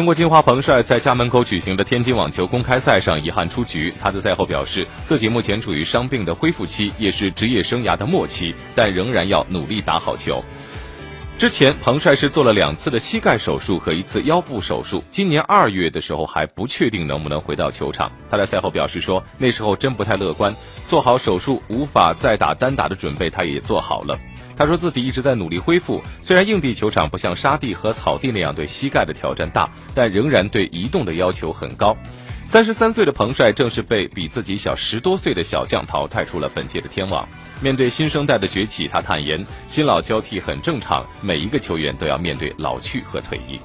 中国金花彭帅在家门口举行的天津网球公开赛上遗憾出局。他在赛后表示，自己目前处于伤病的恢复期，也是职业生涯的末期，但仍然要努力打好球。之前，彭帅是做了两次的膝盖手术和一次腰部手术。今年二月的时候还不确定能不能回到球场。他在赛后表示说，那时候真不太乐观，做好手术无法再打单打的准备，他也做好了。他说自己一直在努力恢复，虽然硬地球场不像沙地和草地那样对膝盖的挑战大，但仍然对移动的要求很高。三十三岁的彭帅正是被比自己小十多岁的小将淘汰出了本届的天网。面对新生代的崛起，他坦言新老交替很正常，每一个球员都要面对老去和退役。